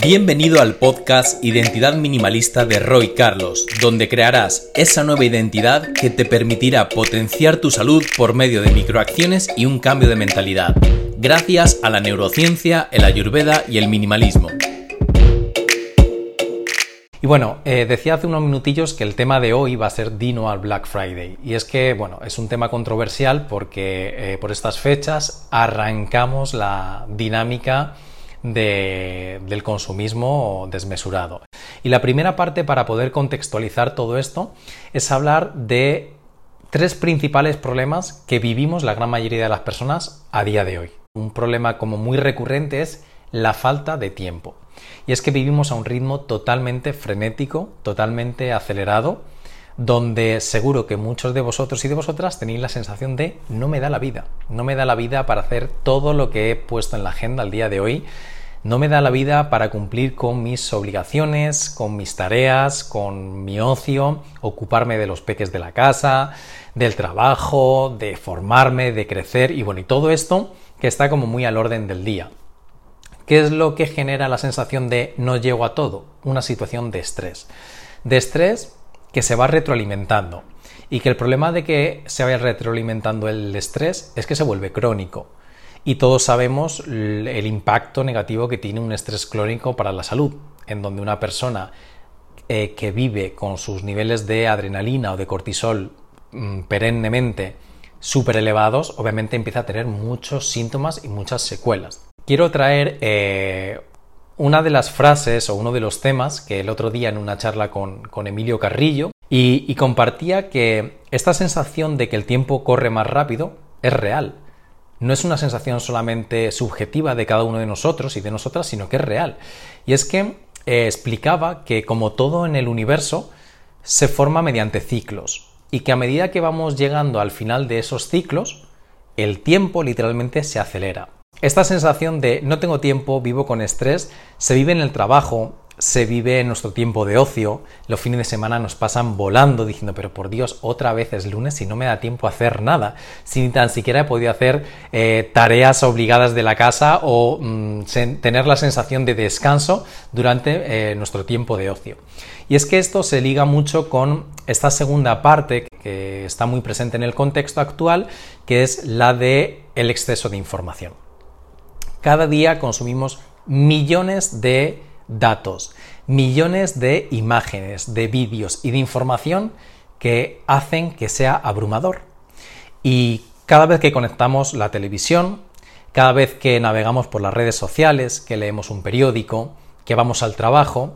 Bienvenido al podcast Identidad Minimalista de Roy Carlos, donde crearás esa nueva identidad que te permitirá potenciar tu salud por medio de microacciones y un cambio de mentalidad, gracias a la neurociencia, el ayurveda y el minimalismo. Y bueno, eh, decía hace unos minutillos que el tema de hoy va a ser Dino al Black Friday. Y es que, bueno, es un tema controversial porque eh, por estas fechas arrancamos la dinámica del consumismo desmesurado. Y la primera parte para poder contextualizar todo esto es hablar de tres principales problemas que vivimos la gran mayoría de las personas a día de hoy. Un problema como muy recurrente es la falta de tiempo. Y es que vivimos a un ritmo totalmente frenético, totalmente acelerado, donde seguro que muchos de vosotros y de vosotras tenéis la sensación de no me da la vida, no me da la vida para hacer todo lo que he puesto en la agenda al día de hoy, no me da la vida para cumplir con mis obligaciones, con mis tareas, con mi ocio, ocuparme de los peques de la casa, del trabajo, de formarme, de crecer y bueno, y todo esto que está como muy al orden del día. ¿Qué es lo que genera la sensación de no llego a todo? Una situación de estrés. De estrés que se va retroalimentando. Y que el problema de que se vaya retroalimentando el estrés es que se vuelve crónico. Y todos sabemos el impacto negativo que tiene un estrés crónico para la salud, en donde una persona eh, que vive con sus niveles de adrenalina o de cortisol mm, perennemente súper elevados, obviamente empieza a tener muchos síntomas y muchas secuelas quiero traer eh, una de las frases o uno de los temas que el otro día en una charla con, Emilio Carrillo y, compartía que esta sensación de que el tiempo corre más rápido es real. No es una sensación solamente subjetiva de cada uno de nosotros y de nosotras, sino que es real. Y es que eh, explicaba que como todo en el universo se forma mediante ciclos y que a medida que vamos llegando al final de esos ciclos, el tiempo literalmente se acelera. Esta sensación de no tengo tiempo, vivo con estrés, se vive en el trabajo, se vive en nuestro tiempo de ocio, los fines de semana nos pasan volando diciendo, pero por Dios, otra vez es lunes y no me da tiempo a hacer nada, si ni tan siquiera he podido hacer eh, tareas obligadas de la casa o mm, tener la sensación de descanso durante eh, nuestro tiempo de ocio. Y es que esto se liga mucho con esta segunda parte que está muy presente en el contexto actual, que es la de el exceso de información. Cada día consumimos millones de datos, millones de imágenes, de vídeos y de información que hacen que sea abrumador. Y cada vez que conectamos la televisión, cada vez que navegamos por las redes sociales, que leemos un periódico, que vamos al trabajo,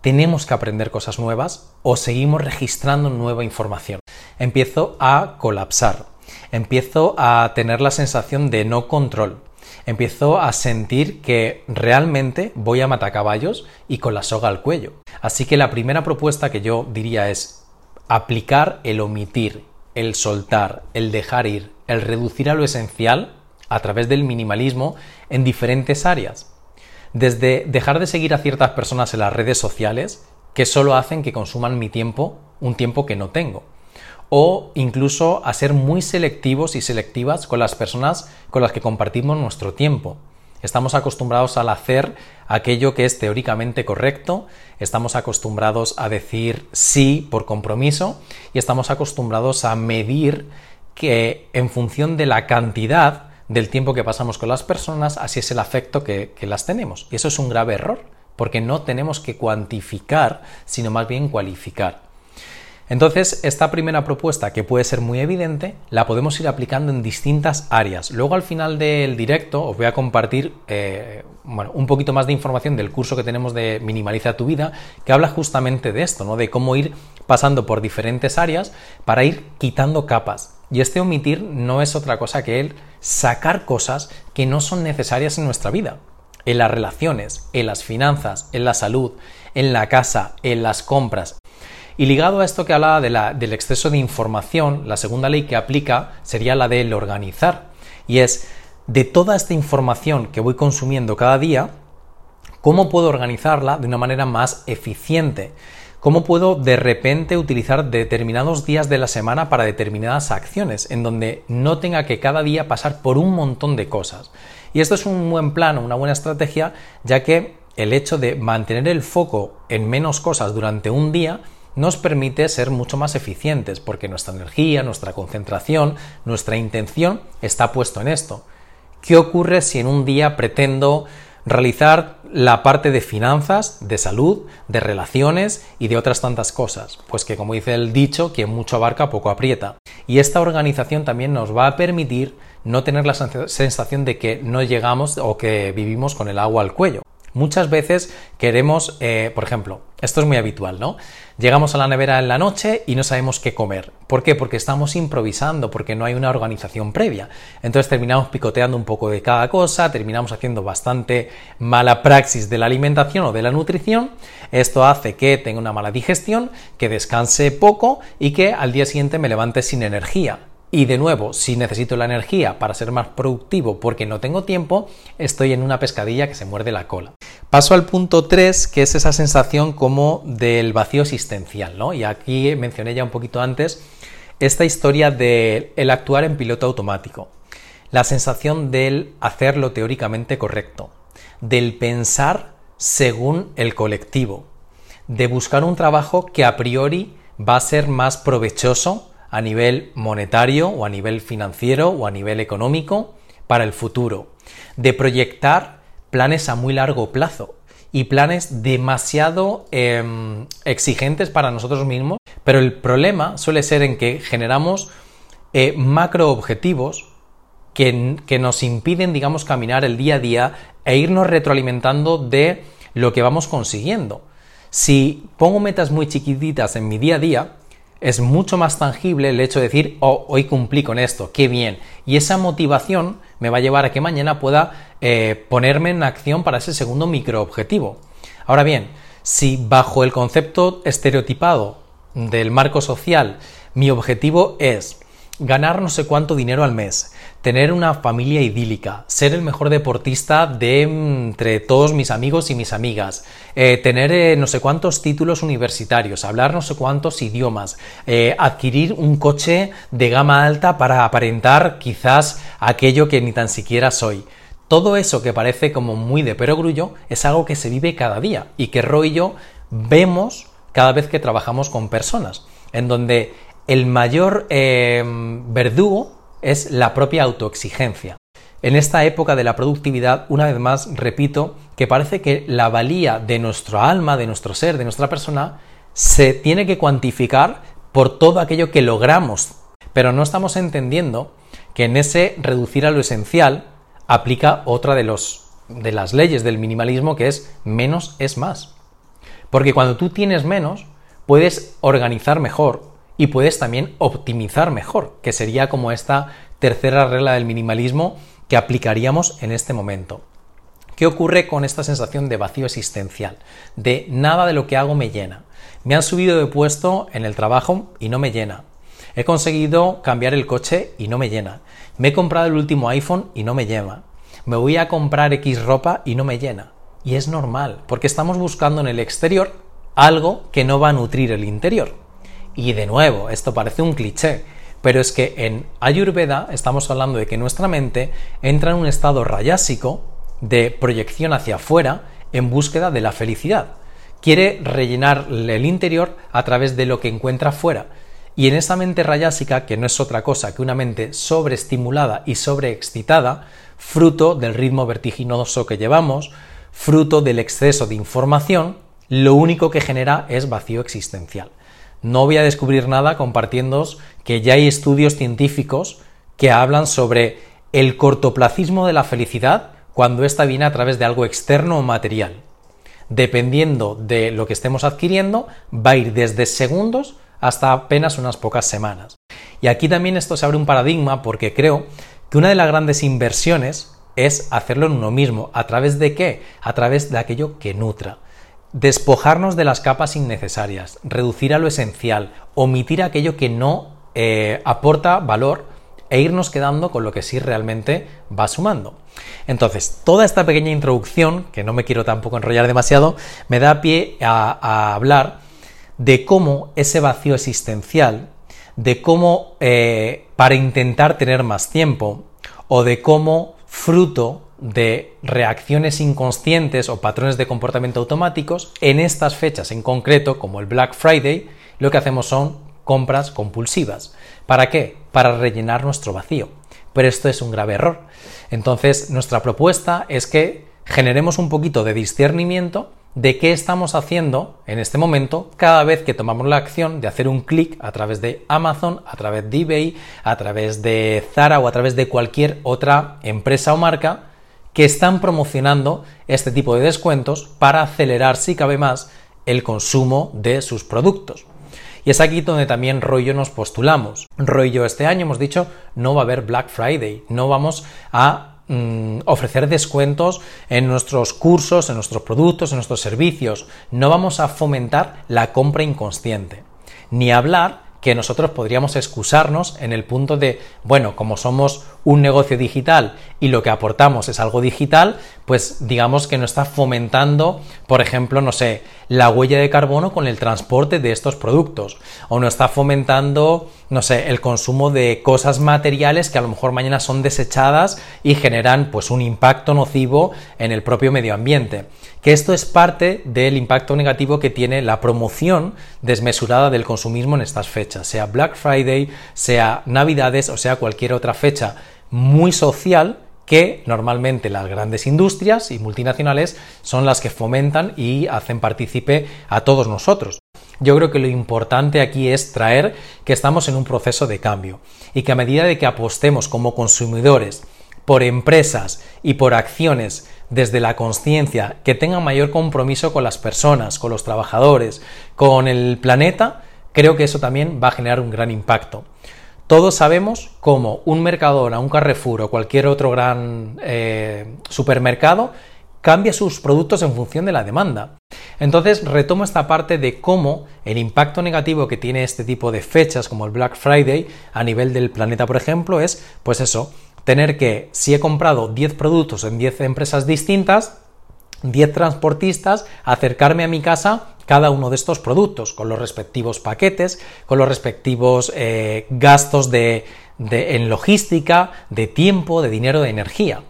tenemos que aprender cosas nuevas o seguimos registrando nueva información. Empiezo a colapsar, empiezo a tener la sensación de no control, empiezo a sentir que realmente voy a matacaballos y con la soga al cuello. Así que la primera propuesta que yo diría es aplicar el omitir, el soltar, el dejar ir, el reducir a lo esencial a través del minimalismo en diferentes áreas. Desde dejar de seguir a ciertas personas en las redes sociales que solo hacen que consuman mi tiempo, un tiempo que no tengo o incluso a ser muy selectivos y selectivas con las personas con las que compartimos nuestro tiempo. Estamos acostumbrados al hacer aquello que es teóricamente correcto, estamos acostumbrados a decir sí por compromiso y estamos acostumbrados a medir que en función de la cantidad del tiempo que pasamos con las personas, así es el afecto que, que las tenemos. Y eso es un grave error, porque no tenemos que cuantificar, sino más bien cualificar. Entonces, esta primera propuesta, que puede ser muy evidente, la podemos ir aplicando en distintas áreas. Luego, al final del directo, os voy a compartir eh, un poquito más de información del curso que tenemos de Minimaliza tu vida, que habla justamente de esto, ¿no? de cómo ir pasando por diferentes áreas para ir quitando capas. Y este omitir no es otra cosa que el sacar cosas que no son necesarias en nuestra vida. En las relaciones, en las finanzas, en la salud, en la casa, en las compras, y ligado a esto que hablaba del exceso de información, la segunda ley que aplica sería la del organizar. Y es, de toda esta información que voy consumiendo cada día, ¿cómo puedo organizarla de una manera más eficiente? ¿Cómo puedo de repente utilizar determinados días de la semana para determinadas acciones, en donde no tenga que cada día pasar por un montón de cosas? Y esto es un buen plan, una buena estrategia, ya que el hecho de mantener el foco en menos cosas durante un día nos permite ser mucho más eficientes porque nuestra energía, nuestra concentración, nuestra intención está puesto en esto. ¿Qué ocurre si en un día pretendo realizar la parte de finanzas, de salud, de relaciones y de otras tantas cosas? Pues que como dice el dicho, quien mucho abarca poco aprieta. Y esta organización también nos va a permitir no tener la sensación de que no llegamos o que vivimos con el agua al cuello. Muchas veces queremos, eh, por ejemplo, esto es muy habitual, ¿no? Llegamos a la nevera en la noche y no sabemos qué comer. ¿Por qué? Porque estamos improvisando, porque no hay una organización previa. Entonces terminamos picoteando un poco de cada cosa, terminamos haciendo bastante mala praxis de la alimentación o de la nutrición. Esto hace que tenga una mala digestión, que descanse poco y que al día siguiente me levante sin energía. Y de nuevo, si necesito la energía para ser más productivo porque no tengo tiempo, estoy en una pescadilla que se muerde la cola. Paso al punto 3, que es esa sensación como del vacío existencial, ¿no? Y aquí mencioné ya un poquito antes esta historia del el actuar en piloto automático, la sensación del hacer lo teóricamente correcto, del pensar según el colectivo, de buscar un trabajo que a priori va a ser más provechoso a nivel monetario o a nivel financiero o a nivel económico para el futuro, de proyectar planes a muy largo plazo y planes demasiado em, exigentes para nosotros mismos, pero el problema suele ser en que generamos eh, macro objetivos que, que nos impiden, digamos, caminar el día a día e irnos retroalimentando de lo que vamos consiguiendo. Si pongo metas muy chiquititas en mi día a día, es mucho más tangible el hecho de decir, oh, hoy cumplí con esto, qué bien. Y esa motivación me va a llevar a que mañana pueda eh, ponerme en acción para ese segundo microobjetivo. Ahora bien, si bajo el concepto estereotipado del marco social mi objetivo es ganar no sé cuánto dinero al mes, tener una familia idílica, ser el mejor deportista de entre todos mis amigos y mis amigas, eh, tener eh, no sé cuántos títulos universitarios, hablar no sé cuántos idiomas, eh, adquirir un coche de gama alta para aparentar quizás aquello que ni tan siquiera soy. Todo eso que parece como muy de perogrullo es algo que se vive cada día y que Roy y yo vemos cada vez que trabajamos con personas, en donde el mayor verdugo es la propia autoexigencia. En esta época de la productividad, una vez más, repito, que parece que la valía de nuestro alma, de nuestro ser, de nuestra persona, se tiene que cuantificar por todo aquello que logramos. Pero no estamos entendiendo que en ese reducir a lo esencial aplica otra de, los, de las leyes del minimalismo que es menos es más. Porque cuando tú tienes menos, puedes organizar mejor, y puedes también optimizar mejor, que sería como esta tercera regla del minimalismo que aplicaríamos en este momento. ¿Qué ocurre con esta sensación de vacío existencial? De nada de lo que hago me llena. Me han subido de puesto en el trabajo y no me llena. He conseguido cambiar el coche y no me llena. Me he comprado el último iPhone y no me llena. Me voy a comprar X ropa y no me llena. Y es normal, porque estamos buscando en el exterior algo que no va a nutrir el interior. Y de nuevo, esto parece un cliché, pero es que en Ayurveda estamos hablando de que nuestra mente entra en un estado rayásico de proyección hacia afuera en búsqueda de la felicidad. Quiere rellenar el interior a través de lo que encuentra fuera. Y en esa mente rayásica, que no es otra cosa que una mente sobreestimulada y sobreexcitada, fruto del ritmo vertiginoso que llevamos, fruto del exceso de información, lo único que genera es vacío existencial. No voy a descubrir nada compartiéndoos que ya hay estudios científicos que hablan sobre el cortoplacismo de la felicidad cuando ésta viene a través de algo externo o material. Dependiendo de lo que estemos adquiriendo, va a ir desde segundos hasta apenas unas pocas semanas. Y aquí también esto se abre un paradigma porque creo que una de las grandes inversiones es hacerlo en uno mismo. ¿A través de qué? A través de aquello que nutra despojarnos de las capas innecesarias, reducir a lo esencial, omitir aquello que no eh, aporta valor e irnos quedando con lo que sí realmente va sumando. Entonces, toda esta pequeña introducción, que no me quiero tampoco enrollar demasiado, me da pie a, hablar de cómo ese vacío existencial, de cómo eh, para intentar tener más tiempo, o de cómo fruto de reacciones inconscientes o patrones de comportamiento automáticos, en estas fechas en concreto, como el Black Friday, lo que hacemos son compras compulsivas. ¿Para qué? Para rellenar nuestro vacío. Pero esto es un grave error. Entonces, nuestra propuesta es que generemos un poquito de discernimiento de qué estamos haciendo en este momento cada vez que tomamos la acción de hacer un clic a través de Amazon, a través de eBay, a través de Zara o a través de cualquier otra empresa o marca que están promocionando este tipo de descuentos para acelerar, si cabe más, el consumo de sus productos. Y es aquí donde también Rollo nos postulamos. Rollo este año hemos dicho no va a haber Black Friday, no vamos a Mm, ofrecer descuentos en nuestros cursos, en nuestros productos, en nuestros servicios. No vamos a fomentar la compra inconsciente. Ni hablar que nosotros podríamos excusarnos en el punto de, bueno, como somos un negocio digital y lo que aportamos es algo digital, pues digamos que no está fomentando, por ejemplo, no sé, la huella de carbono con el transporte de estos productos, o no está fomentando, no sé, el consumo de cosas materiales que a lo mejor mañana son desechadas y generan pues un impacto nocivo en el propio medio ambiente. Que esto es parte del impacto negativo que tiene la promoción desmesurada del consumismo en estas fechas, sea Black Friday, sea Navidades o sea cualquier otra fecha muy social que normalmente las grandes industrias y multinacionales son las que fomentan y hacen partícipe a todos nosotros. Yo creo que lo importante aquí es traer que estamos en un proceso de cambio y que a medida de que apostemos como consumidores por empresas y por acciones desde la conciencia que tengan mayor compromiso con las personas, con los trabajadores, con el planeta, creo que eso también va a generar un gran impacto. Todos sabemos cómo un Mercadona, un Carrefour o cualquier otro gran eh, supermercado cambia sus productos en función de la demanda. Entonces retomo esta parte de cómo el impacto negativo que tiene este tipo de fechas como el Black Friday a nivel del planeta, por ejemplo, es pues eso, tener que, si he comprado 10 productos en 10 empresas distintas, 10 transportistas, acercarme a mi casa cada uno de estos productos, con los respectivos paquetes, con los respectivos eh, gastos de, en logística, de tiempo, de dinero, de energía.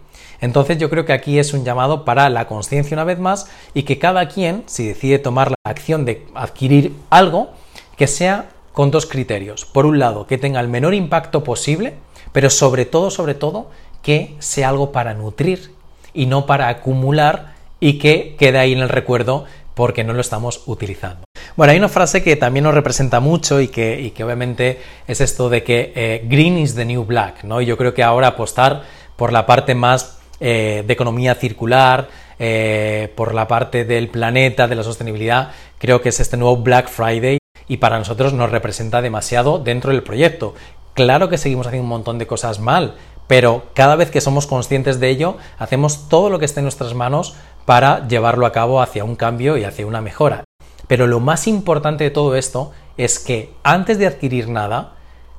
Entonces yo creo que aquí es un llamado para la conciencia una vez más y que cada quien, si decide tomar la acción de adquirir algo, que sea con dos criterios. Por un lado, que tenga el menor impacto posible, pero sobre todo, sobre todo, que sea algo para nutrir y no para acumular y que quede ahí en el recuerdo porque no lo estamos utilizando. Bueno, hay una frase que también nos representa mucho y que, obviamente es esto de que eh, green is the new black, ¿no? Y yo creo que ahora apostar por la parte más eh, de economía circular, eh, por la parte del planeta, de la sostenibilidad, creo que es este nuevo Black Friday y para nosotros nos representa demasiado dentro del proyecto. Claro que seguimos haciendo un montón de cosas mal, pero cada vez que somos conscientes de ello, hacemos todo lo que esté en nuestras manos para llevarlo a cabo hacia un cambio y hacia una mejora. Pero lo más importante de todo esto es que antes de adquirir nada,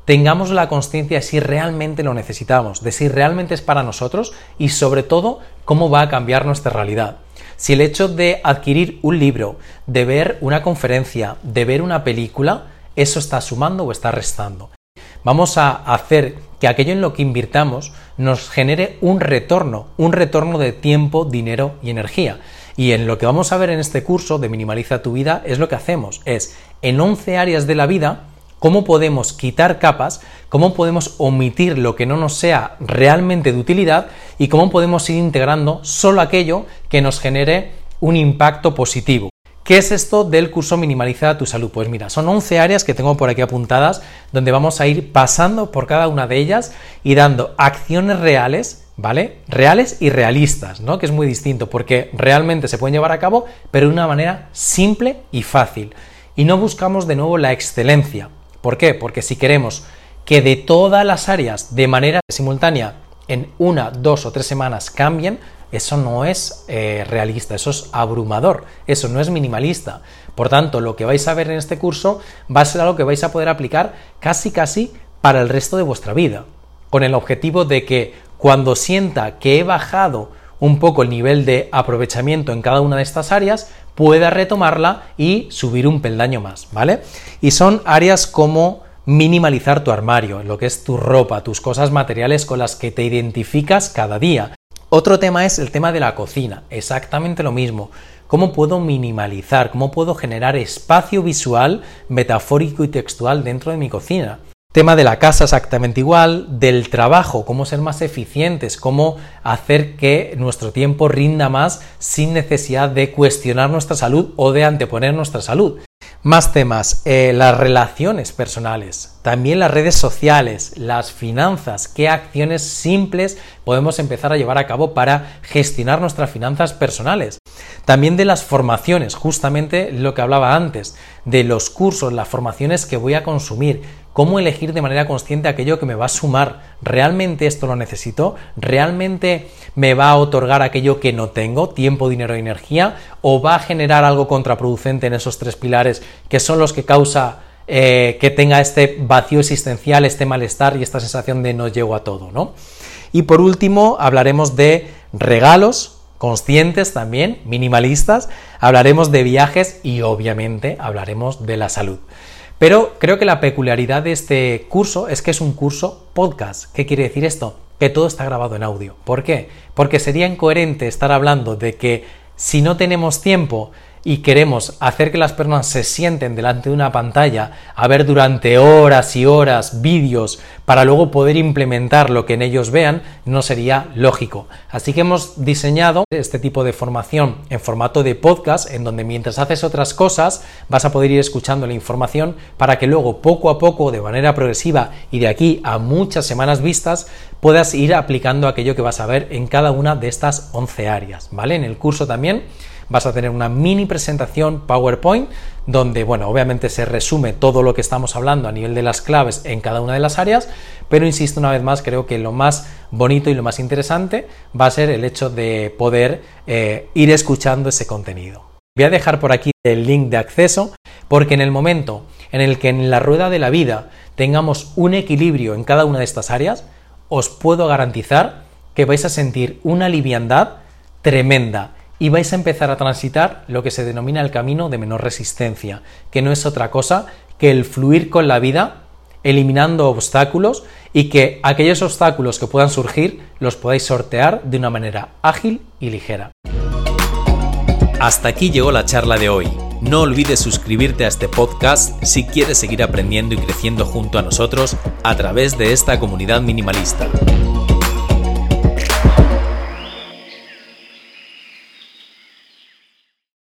tengamos la conciencia de si realmente lo necesitamos, de si realmente es para nosotros y sobre todo cómo va a cambiar nuestra realidad. Si el hecho de adquirir un libro, de ver una conferencia, de ver una película, eso está sumando o está restando. Vamos a hacer que aquello en lo que invirtamos nos genere un retorno, un retorno de tiempo, dinero y energía. Y en lo que vamos a ver en este curso de Minimaliza tu vida es lo que hacemos, es en 11 áreas de la vida cómo podemos quitar capas, cómo podemos omitir lo que no nos sea realmente de utilidad y cómo podemos ir integrando solo aquello que nos genere un impacto positivo. ¿Qué es esto del curso Minimaliza tu salud? Pues mira, son 11 áreas que tengo por aquí apuntadas donde vamos a ir pasando por cada una de ellas y dando acciones reales, ¿vale? Reales y realistas, ¿no? Que es muy distinto porque realmente se pueden llevar a cabo, pero de una manera simple y fácil. Y no buscamos de nuevo la excelencia. ¿Por qué? Porque si queremos que de todas las áreas de manera simultánea en una, dos o tres semanas cambien, eso no es eh, realista, eso es abrumador, eso no es minimalista. Por tanto, lo que vais a ver en este curso va a ser algo que vais a poder aplicar casi casi para el resto de vuestra vida, con el objetivo de que cuando sienta que he bajado un poco el nivel de aprovechamiento en cada una de estas áreas, pueda retomarla y subir un peldaño más, ¿vale? Y son áreas como minimalizar tu armario, lo que es tu ropa, tus cosas materiales con las que te identificas cada día, Otro tema es el tema de la cocina, exactamente lo mismo. ¿Cómo puedo minimalizar? ¿Cómo puedo generar espacio visual, metafórico y textual dentro de mi cocina? Tema de la casa exactamente igual, del trabajo, cómo ser más eficientes, cómo hacer que nuestro tiempo rinda más sin necesidad de cuestionar nuestra salud o de anteponer nuestra salud. Más temas, eh, las relaciones personales, también las redes sociales, las finanzas, qué acciones simples podemos empezar a llevar a cabo para gestionar nuestras finanzas personales. También de las formaciones, justamente lo que hablaba antes, de los cursos, las formaciones que voy a consumir, cómo elegir de manera consciente aquello que me va a sumar. ¿Realmente esto lo necesito? ¿Realmente me va a otorgar aquello que no tengo, tiempo, dinero y energía? ¿O va a generar algo contraproducente en esos tres pilares que son los que causa eh, que tenga este vacío existencial, este malestar y esta sensación de no llego a todo, ¿no? Y por último, hablaremos de regalos, conscientes también, minimalistas, hablaremos de viajes y obviamente hablaremos de la salud. Pero creo que la peculiaridad de este curso es que es un curso podcast. ¿Qué quiere decir esto? Que todo está grabado en audio. ¿Por qué? Porque sería incoherente estar hablando de que si no tenemos tiempo y queremos hacer que las personas se sienten delante de una pantalla a ver durante horas y horas vídeos para luego poder implementar lo que en ellos vean, no sería lógico. Así que hemos diseñado este tipo de formación en formato de podcast, en donde mientras haces otras cosas vas a poder ir escuchando la información para que luego poco a poco, de manera progresiva y de aquí a muchas semanas vistas, puedas ir aplicando aquello que vas a ver en cada una de estas 11 áreas, ¿vale? En el curso también vas a tener una mini presentación PowerPoint donde, bueno, obviamente se resume todo lo que estamos hablando a nivel de las claves en cada una de las áreas, pero insisto una vez más, creo que lo más bonito y lo más interesante va a ser el hecho de poder eh, ir escuchando ese contenido. Voy a dejar por aquí el link de acceso porque en el momento en el que en la rueda de la vida tengamos un equilibrio en cada una de estas áreas, os puedo garantizar que vais a sentir una liviandad tremenda y vais a empezar a transitar lo que se denomina el camino de menor resistencia, que no es otra cosa que el fluir con la vida, eliminando obstáculos y que aquellos obstáculos que puedan surgir los podáis sortear de una manera ágil y ligera. Hasta aquí llegó la charla de hoy. No olvides suscribirte a este podcast si quieres seguir aprendiendo y creciendo junto a nosotros a través de esta comunidad minimalista.